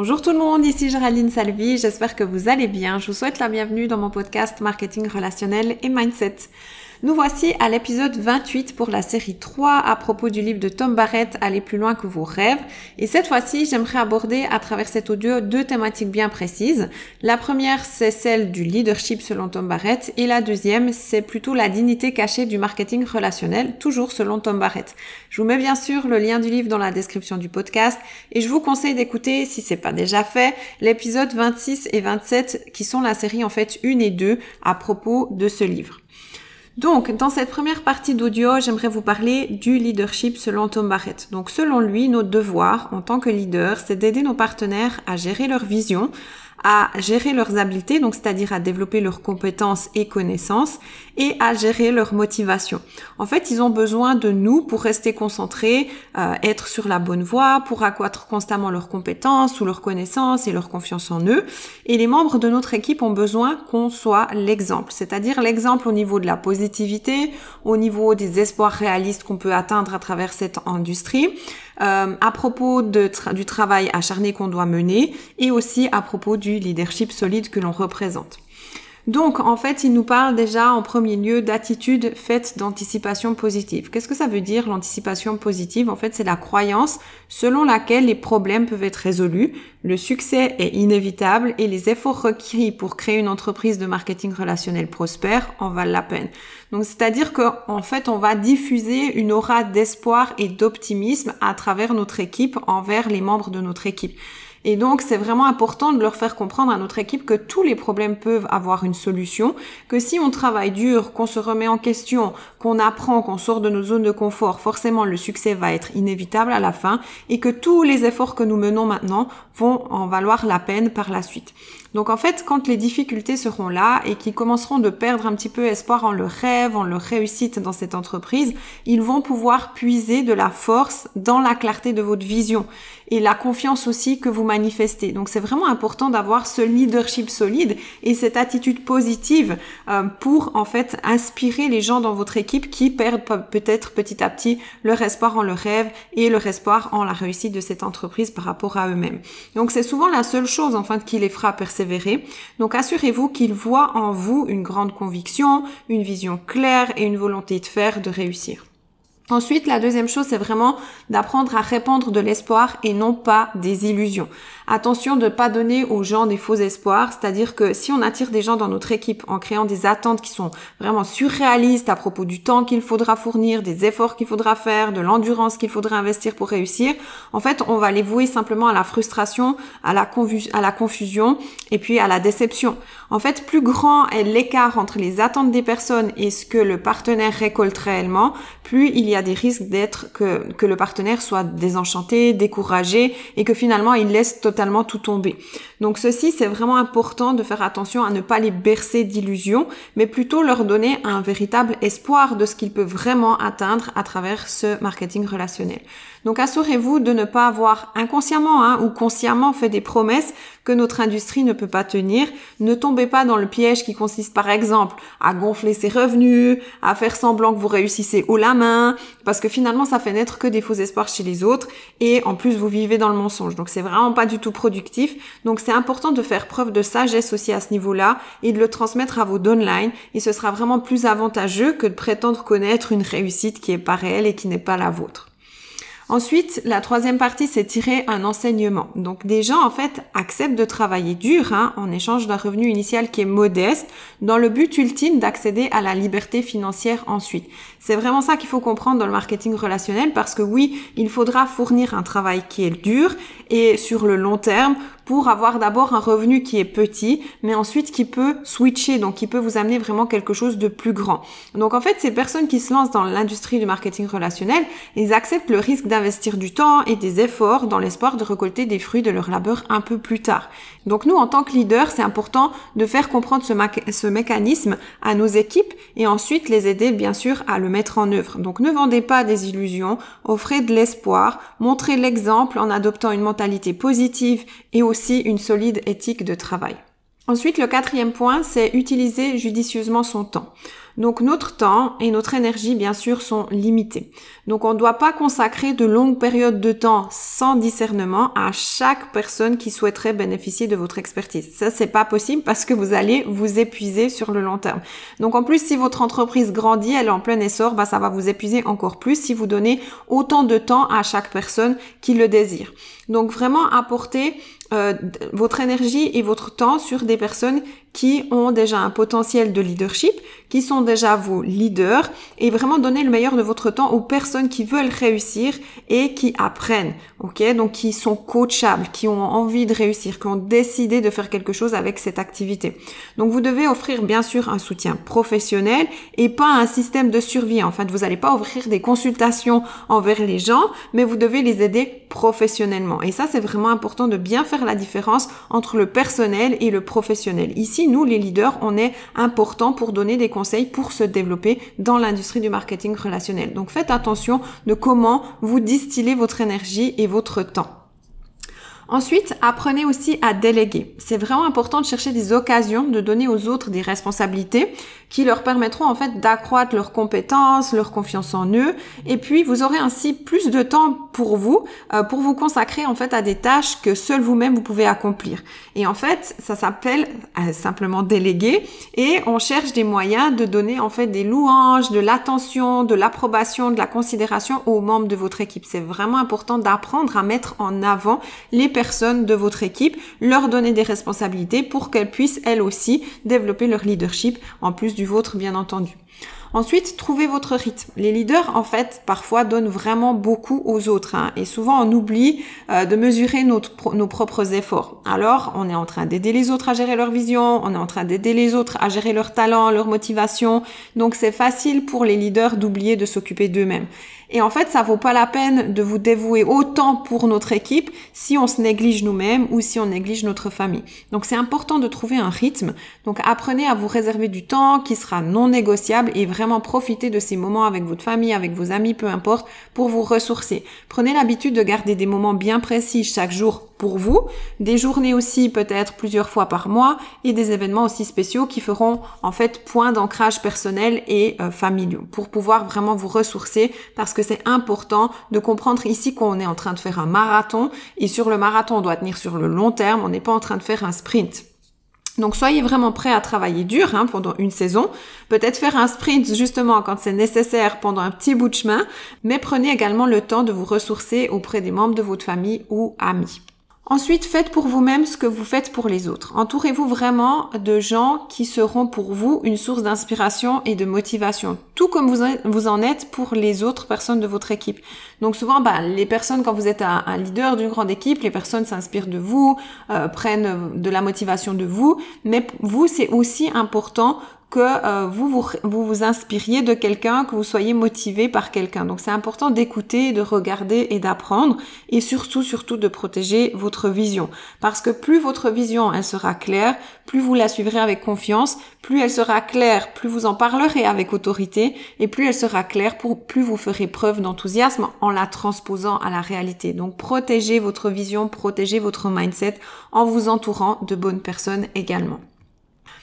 Bonjour tout le monde, ici Géraldine Salvi, j'espère que vous allez bien. Je vous souhaite la bienvenue dans mon podcast Marketing relationnel et Mindset. Nous voici à l'épisode 28 pour la série 3 à propos du livre de Tom Barrett Aller plus loin que vos rêves. Et cette fois-ci, j'aimerais aborder à travers cet audio deux thématiques bien précises. La première, c'est celle du leadership selon Tom Barrett et la deuxième, c'est plutôt la dignité cachée du marketing relationnel, toujours selon Tom Barrett. Je vous mets bien sûr le lien du livre dans la description du podcast et je vous conseille d'écouter, si c'est pas déjà fait, l'épisode 26 et 27 qui sont la série en fait 1 et 2 à propos de ce livre. Donc, dans cette première partie d'audio, j'aimerais vous parler du leadership selon Tom Barrett. Donc, selon lui, notre devoir en tant que leader, c'est d'aider nos partenaires à gérer leur vision, à gérer leurs habiletés, donc c'est-à-dire à développer leurs compétences et connaissances, et à gérer leur motivation. En fait, ils ont besoin de nous pour rester concentrés, euh, être sur la bonne voie, pour accroître constamment leurs compétences ou leurs connaissances et leur confiance en eux. Et les membres de notre équipe ont besoin qu'on soit l'exemple, c'est-à-dire l'exemple au niveau de la positivité, au niveau des espoirs réalistes qu'on peut atteindre à travers cette industrie, euh, à propos du travail acharné qu'on doit mener et aussi à propos du leadership solide que l'on représente. Donc, en fait, il nous parle déjà en premier lieu d'attitude faite d'anticipation positive. Qu'est-ce que ça veut dire l'anticipation positive? En fait, c'est la croyance selon laquelle les problèmes peuvent être résolus, le succès est inévitable et les efforts requis pour créer une entreprise de marketing relationnel prospère en valent la peine. Donc, c'est-à-dire qu'en fait, on va diffuser une aura d'espoir et d'optimisme à travers notre équipe envers les membres de notre équipe. Et donc, c'est vraiment important de leur faire comprendre à notre équipe que tous les problèmes peuvent avoir une solution, que si on travaille dur, qu'on se remet en question, qu'on apprend, qu'on sort de nos zones de confort, forcément le succès va être inévitable à la fin et que tous les efforts que nous menons maintenant vont en valoir la peine par la suite. Donc en fait, quand les difficultés seront là et qu'ils commenceront de perdre un petit peu espoir en leur rêve, en leur réussite dans cette entreprise, ils vont pouvoir puiser de la force dans la clarté de votre vision et la confiance aussi que vous manifestez. Donc c'est vraiment important d'avoir ce leadership solide et cette attitude positive euh, pour en fait inspirer les gens dans votre équipe qui perdent peut-être petit à petit leur espoir en leur rêve et leur espoir en la réussite de cette entreprise par rapport à eux-mêmes. Donc c'est souvent la seule chose en fait qui les fera persévérer. Donc assurez-vous qu'ils voient en vous une grande conviction, une vision claire et une volonté de faire, de réussir. Ensuite, la deuxième chose, c'est vraiment d'apprendre à répandre de l'espoir et non pas des illusions. Attention de ne pas donner aux gens des faux espoirs, c'est-à-dire que si on attire des gens dans notre équipe en créant des attentes qui sont vraiment surréalistes à propos du temps qu'il faudra fournir, des efforts qu'il faudra faire, de l'endurance qu'il faudra investir pour réussir, en fait, on va les vouer simplement à la frustration, à la, confusion et puis à la déception. En fait, plus grand est l'écart entre les attentes des personnes et ce que le partenaire récolte réellement, plus il y a des risques d'être que, que le partenaire soit désenchanté, découragé et que finalement il laisse totalement tout tomber. Donc ceci, c'est vraiment important de faire attention à ne pas les bercer d'illusions, mais plutôt leur donner un véritable espoir de ce qu'ils peuvent vraiment atteindre à travers ce marketing relationnel. Donc assurez-vous de ne pas avoir inconsciemment hein, ou consciemment fait des promesses que notre industrie ne peut pas tenir. Ne tombez pas dans le piège qui consiste par exemple à gonfler ses revenus, à faire semblant que vous réussissez haut la main, parce que finalement ça fait naître que des faux espoirs chez les autres et en plus vous vivez dans le mensonge. Donc c'est vraiment pas du tout productif. Donc c'est important de faire preuve de sagesse aussi à ce niveau-là et de le transmettre à vos downlines et ce sera vraiment plus avantageux que de prétendre connaître une réussite qui est pas réelle et qui n'est pas la vôtre. Ensuite, la troisième partie, c'est tirer un enseignement. Donc des gens, en fait, acceptent de travailler dur hein, en échange d'un revenu initial qui est modeste, dans le but ultime d'accéder à la liberté financière ensuite. C'est vraiment ça qu'il faut comprendre dans le marketing relationnel, parce que oui, il faudra fournir un travail qui est dur et sur le long terme pour avoir d'abord un revenu qui est petit, mais ensuite qui peut switcher, donc qui peut vous amener vraiment quelque chose de plus grand. Donc en fait, ces personnes qui se lancent dans l'industrie du marketing relationnel, ils acceptent le risque d'investir du temps et des efforts dans l'espoir de récolter des fruits de leur labeur un peu plus tard. Donc nous, en tant que leader, c'est important de faire comprendre ce, ce mécanisme à nos équipes et ensuite les aider bien sûr à le mettre en œuvre. Donc ne vendez pas des illusions, offrez de l'espoir, montrez l'exemple en adoptant une mentalité positive et aussi une solide éthique de travail. Ensuite, le quatrième point, c'est utiliser judicieusement son temps. Donc notre temps et notre énergie, bien sûr, sont limités. Donc on ne doit pas consacrer de longues périodes de temps sans discernement à chaque personne qui souhaiterait bénéficier de votre expertise. Ça, c'est pas possible parce que vous allez vous épuiser sur le long terme. Donc en plus, si votre entreprise grandit, elle est en plein essor, bah, ça va vous épuiser encore plus si vous donnez autant de temps à chaque personne qui le désire. Donc vraiment apporter euh, votre énergie et votre temps sur des personnes qui ont déjà un potentiel de leadership, qui sont déjà vos leaders, et vraiment donner le meilleur de votre temps aux personnes qui veulent réussir et qui apprennent, ok? Donc qui sont coachables, qui ont envie de réussir, qui ont décidé de faire quelque chose avec cette activité. Donc vous devez offrir bien sûr un soutien professionnel et pas un système de survie. En fait, vous n'allez pas offrir des consultations envers les gens, mais vous devez les aider professionnellement. Et ça, c'est vraiment important de bien faire la différence entre le personnel et le professionnel. Ici, nous, les leaders, on est important pour donner des conseils pour se développer dans l'industrie du marketing relationnel. Donc faites attention de comment vous distillez votre énergie et votre temps. Ensuite, apprenez aussi à déléguer. C'est vraiment important de chercher des occasions de donner aux autres des responsabilités qui leur permettront en fait d'accroître leurs compétences, leur confiance en eux. Et puis, vous aurez ainsi plus de temps pour vous, euh, pour vous consacrer en fait à des tâches que seul vous-même vous pouvez accomplir. Et en fait, ça s'appelle euh, simplement déléguer. Et on cherche des moyens de donner en fait des louanges, de l'attention, de l'approbation, de la considération aux membres de votre équipe. C'est vraiment important d'apprendre à mettre en avant les de votre équipe, leur donner des responsabilités pour qu'elles puissent elles aussi développer leur leadership en plus du vôtre bien entendu. Ensuite, trouvez votre rythme. Les leaders, en fait, parfois donnent vraiment beaucoup aux autres. Hein, et souvent, on oublie euh, de mesurer notre, nos propres efforts. Alors, on est en train d'aider les autres à gérer leur vision, on est en train d'aider les autres à gérer leur talent, leur motivation. Donc, c'est facile pour les leaders d'oublier de s'occuper d'eux-mêmes. Et en fait, ça vaut pas la peine de vous dévouer autant pour notre équipe si on se néglige nous-mêmes ou si on néglige notre famille. Donc c'est important de trouver un rythme. Donc apprenez à vous réserver du temps qui sera non négociable et profitez de ces moments avec votre famille, avec vos amis, peu importe, pour vous ressourcer. Prenez l'habitude de garder des moments bien précis chaque jour pour vous, des journées aussi peut-être plusieurs fois par mois et des événements aussi spéciaux qui feront en fait point d'ancrage personnel et euh, pour pouvoir vraiment vous ressourcer parce que c'est important de comprendre ici qu'on est en train de faire un marathon et sur le marathon on doit tenir sur le long terme, on n'est pas en train de faire un sprint. Donc soyez vraiment prêts à travailler dur hein, pendant une saison, peut-être faire un sprint justement quand c'est nécessaire pendant un petit bout de chemin, mais prenez également le temps de vous ressourcer auprès des membres de votre famille ou amis. Ensuite, faites pour vous-même ce que vous faites pour les autres. Entourez-vous vraiment de gens qui seront pour vous une source d'inspiration et de motivation, tout comme vous en êtes pour les autres personnes de votre équipe. Donc souvent, bah, les personnes, quand vous êtes un, leader d'une grande équipe, les personnes s'inspirent de vous, euh, prennent de la motivation de vous, mais vous, c'est aussi important que euh, vous, vous, vous inspiriez de quelqu'un, que vous soyez motivé par quelqu'un. Donc c'est important d'écouter, de regarder et d'apprendre et surtout, surtout de protéger votre vision. Parce que plus votre vision, elle sera claire, plus vous la suivrez avec confiance, plus elle sera claire, plus vous en parlerez avec autorité et plus elle sera claire, plus vous ferez preuve d'enthousiasme en la transposant à la réalité. Donc protégez votre vision, protégez votre mindset en vous entourant de bonnes personnes également.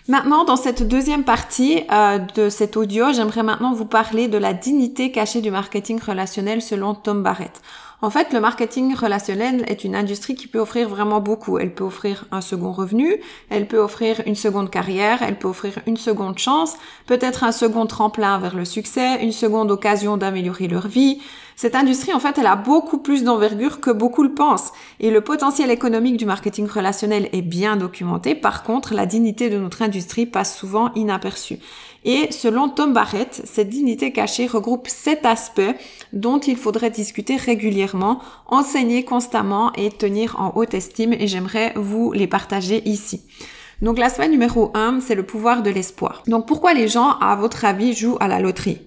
Maintenant, dans cette deuxième partie euh, de cet audio, j'aimerais maintenant vous parler de la dignité cachée du marketing relationnel selon Tom Barrett. En fait, le marketing relationnel est une industrie qui peut offrir vraiment beaucoup. Elle peut offrir un second revenu, elle peut offrir une seconde carrière, elle peut offrir une seconde chance, peut-être un second tremplin vers le succès, une seconde occasion d'améliorer leur vie, cette industrie, en fait, elle a beaucoup plus d'envergure que beaucoup le pensent. Et le potentiel économique du marketing relationnel est bien documenté. Par contre, la dignité de notre industrie passe souvent inaperçue. Et selon Tom Barrett, cette dignité cachée regroupe sept aspects dont il faudrait discuter régulièrement, enseigner constamment et tenir en haute estime et j'aimerais vous les partager ici. Donc l'aspect numéro un, c'est le pouvoir de l'espoir. Donc pourquoi les gens, à votre avis, jouent à la loterie?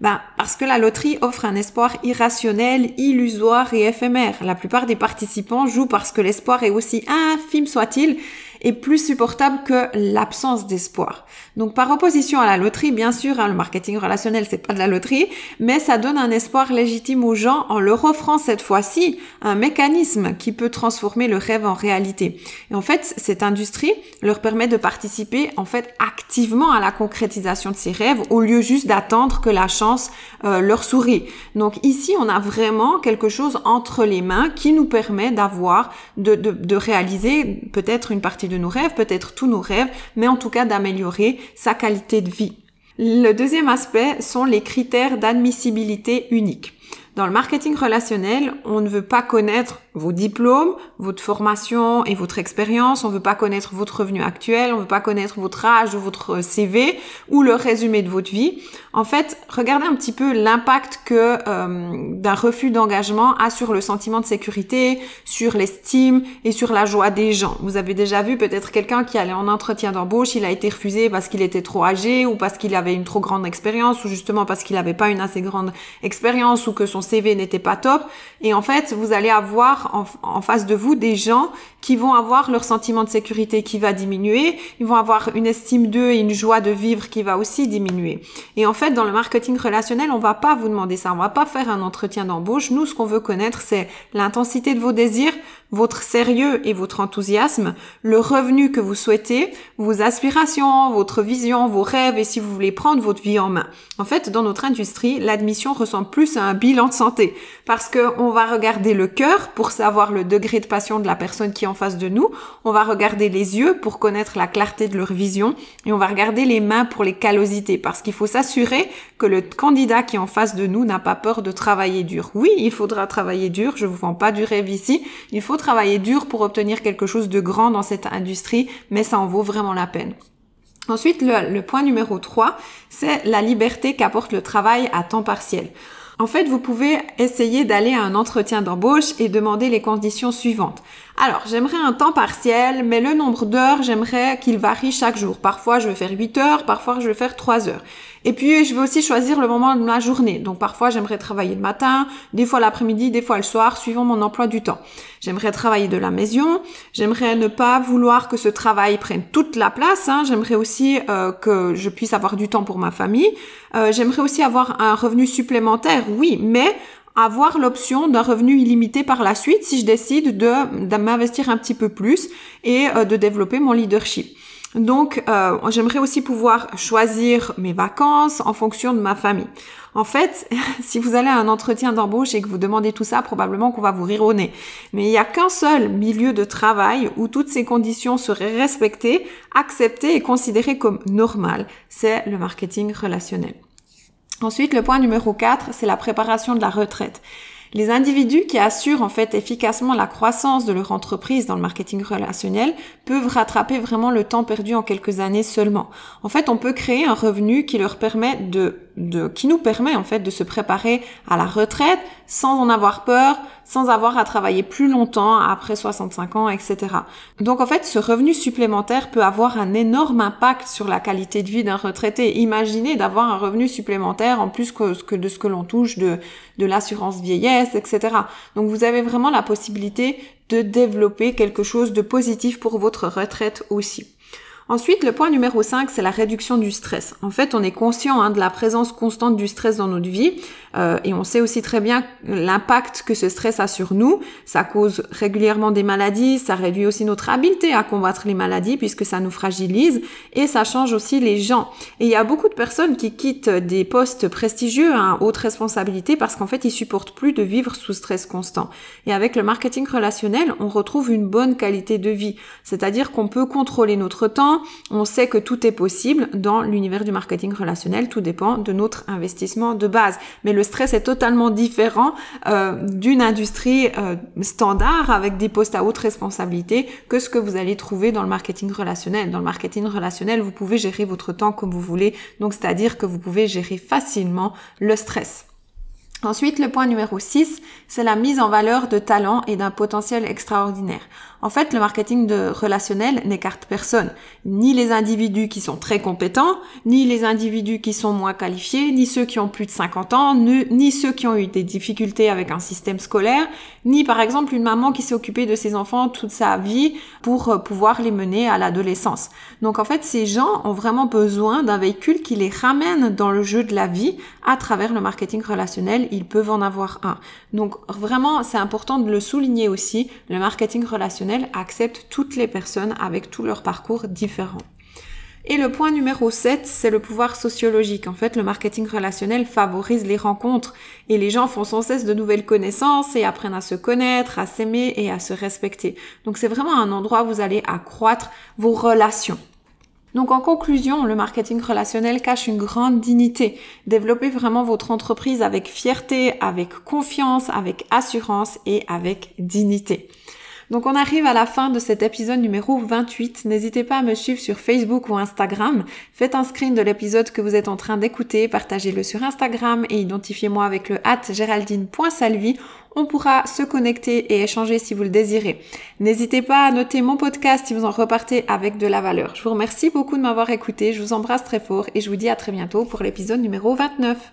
Ben, parce que la loterie offre un espoir irrationnel, illusoire et éphémère. La plupart des participants jouent parce que l'espoir est aussi infime soit-il est plus supportable que l'absence d'espoir. Donc par opposition à la loterie, bien sûr, hein, le marketing relationnel c'est pas de la loterie, mais ça donne un espoir légitime aux gens en leur offrant cette fois-ci un mécanisme qui peut transformer le rêve en réalité. Et en fait, cette industrie leur permet de participer en fait activement à la concrétisation de ces rêves au lieu juste d'attendre que la chance euh, leur sourit. Donc ici, on a vraiment quelque chose entre les mains qui nous permet d'avoir, de, de, de réaliser peut-être une partie de nos rêves, peut-être tous nos rêves, mais en tout cas d'améliorer sa qualité de vie. Le deuxième aspect sont les critères d'admissibilité uniques. Dans le marketing relationnel, on ne veut pas connaître vos diplômes, votre formation et votre expérience. On veut pas connaître votre revenu actuel, on veut pas connaître votre âge ou votre CV ou le résumé de votre vie. En fait, regardez un petit peu l'impact que euh, d'un refus d'engagement a sur le sentiment de sécurité, sur l'estime et sur la joie des gens. Vous avez déjà vu peut-être quelqu'un qui allait en entretien d'embauche, il a été refusé parce qu'il était trop âgé ou parce qu'il avait une trop grande expérience ou justement parce qu'il n'avait pas une assez grande expérience ou que son CV n'était pas top. Et en fait, vous allez avoir en, face de vous des gens qui vont avoir leur sentiment de sécurité qui va diminuer, ils vont avoir une estime d'eux et une joie de vivre qui va aussi diminuer. Et en fait, dans le marketing relationnel, on va pas vous demander ça, on va pas faire un entretien d'embauche. Nous, ce qu'on veut connaître, c'est l'intensité de vos désirs, votre sérieux et votre enthousiasme, le revenu que vous souhaitez, vos aspirations, votre vision, vos rêves et si vous voulez prendre votre vie en main. En fait, dans notre industrie, l'admission ressemble plus à un bilan de santé parce que on va regarder le cœur pour savoir le degré de passion de la personne qui est en face de nous, on va regarder les yeux pour connaître la clarté de leur vision et on va regarder les mains pour les callosités parce qu'il faut s'assurer que le candidat qui est en face de nous n'a pas peur de travailler dur. Oui, il faudra travailler dur, je vous vends pas du rêve ici, il faut travailler dur pour obtenir quelque chose de grand dans cette industrie, mais ça en vaut vraiment la peine. Ensuite, le, point numéro 3, c'est la liberté qu'apporte le travail à temps partiel. En fait, vous pouvez essayer d'aller à un entretien d'embauche et demander les conditions suivantes. Alors, j'aimerais un temps partiel, mais le nombre d'heures, j'aimerais qu'il varie chaque jour. Parfois, je vais faire 8 heures, parfois, je vais faire 3 heures. Et puis, je vais aussi choisir le moment de ma journée. Donc, parfois, j'aimerais travailler le matin, des fois l'après-midi, des fois le soir, suivant mon emploi du temps. J'aimerais travailler de la maison. J'aimerais ne pas vouloir que ce travail prenne toute la place. Hein. J'aimerais aussi euh, que je puisse avoir du temps pour ma famille. Euh, j'aimerais aussi avoir un revenu supplémentaire, oui, mais avoir l'option d'un revenu illimité par la suite si je décide de, m'investir un petit peu plus et euh, de développer mon leadership. Donc, euh, j'aimerais aussi pouvoir choisir mes vacances en fonction de ma famille. En fait, si vous allez à un entretien d'embauche et que vous demandez tout ça, probablement qu'on va vous rire au nez. Mais il n'y a qu'un seul milieu de travail où toutes ces conditions seraient respectées, acceptées et considérées comme normales. C'est le marketing relationnel. Ensuite, le point numéro 4, c'est la préparation de la retraite. Les individus qui assurent en fait efficacement la croissance de leur entreprise dans le marketing relationnel peuvent rattraper vraiment le temps perdu en quelques années seulement. En fait, on peut créer un revenu qui leur permet de, qui nous permet en fait de se préparer à la retraite sans en avoir peur, sans avoir à travailler plus longtemps après 65 ans, etc. Donc en fait, ce revenu supplémentaire peut avoir un énorme impact sur la qualité de vie d'un retraité. Imaginez d'avoir un revenu supplémentaire en plus que, de ce que l'on touche de l'assurance vieillesse, etc. Donc vous avez vraiment la possibilité de développer quelque chose de positif pour votre retraite aussi. Ensuite, le point numéro 5, c'est la réduction du stress. En fait, on est conscient hein, de la présence constante du stress dans notre vie euh, et on sait aussi très bien l'impact que ce stress a sur nous. Ça cause régulièrement des maladies, ça réduit aussi notre habileté à combattre les maladies puisque ça nous fragilise et ça change aussi les gens. Et il y a beaucoup de personnes qui quittent des postes prestigieux à haute responsabilité parce qu'en fait, ils supportent plus de vivre sous stress constant. Et avec le marketing relationnel, on retrouve une bonne qualité de vie. C'est-à-dire qu'on peut contrôler notre temps, on sait que tout est possible dans l'univers du marketing relationnel, tout dépend de notre investissement de base. Mais le stress est totalement différent euh, d'une industrie euh, standard avec des postes à haute responsabilité que ce que vous allez trouver dans le marketing relationnel. Dans le marketing relationnel, vous pouvez gérer votre temps comme vous voulez, donc c'est-à-dire que vous pouvez gérer facilement le stress. Ensuite, le point numéro 6, c'est la mise en valeur de talents et d'un potentiel extraordinaire. En fait, le marketing relationnel n'écarte personne, ni les individus qui sont très compétents, ni les individus qui sont moins qualifiés, ni ceux qui ont plus de 50 ans, ni, ceux qui ont eu des difficultés avec un système scolaire, ni par exemple une maman qui s'est occupée de ses enfants toute sa vie pour euh, pouvoir les mener à l'adolescence. Donc en fait, ces gens ont vraiment besoin d'un véhicule qui les ramène dans le jeu de la vie à travers le marketing relationnel. Ils peuvent en avoir un. Donc vraiment, c'est important de le souligner aussi. Le marketing relationnel accepte toutes les personnes avec tous leurs parcours différents. Et le point numéro 7, c'est le pouvoir sociologique. En fait, le marketing relationnel favorise les rencontres et les gens font sans cesse de nouvelles connaissances et apprennent à se connaître, à s'aimer et à se respecter. Donc c'est vraiment un endroit où vous allez accroître vos relations. Donc en conclusion, le marketing relationnel cache une grande dignité. Développez vraiment votre entreprise avec fierté, avec confiance, avec assurance et avec dignité. Donc on arrive à la fin de cet épisode numéro 28. N'hésitez pas à me suivre sur Facebook ou Instagram. Faites un screen de l'épisode que vous êtes en train d'écouter, partagez-le sur Instagram et identifiez-moi avec le at géraldine.salvi. On pourra se connecter et échanger si vous le désirez. N'hésitez pas à noter mon podcast si vous en repartez avec de la valeur. Je vous remercie beaucoup de m'avoir écouté, je vous embrasse très fort et je vous dis à très bientôt pour l'épisode numéro 29.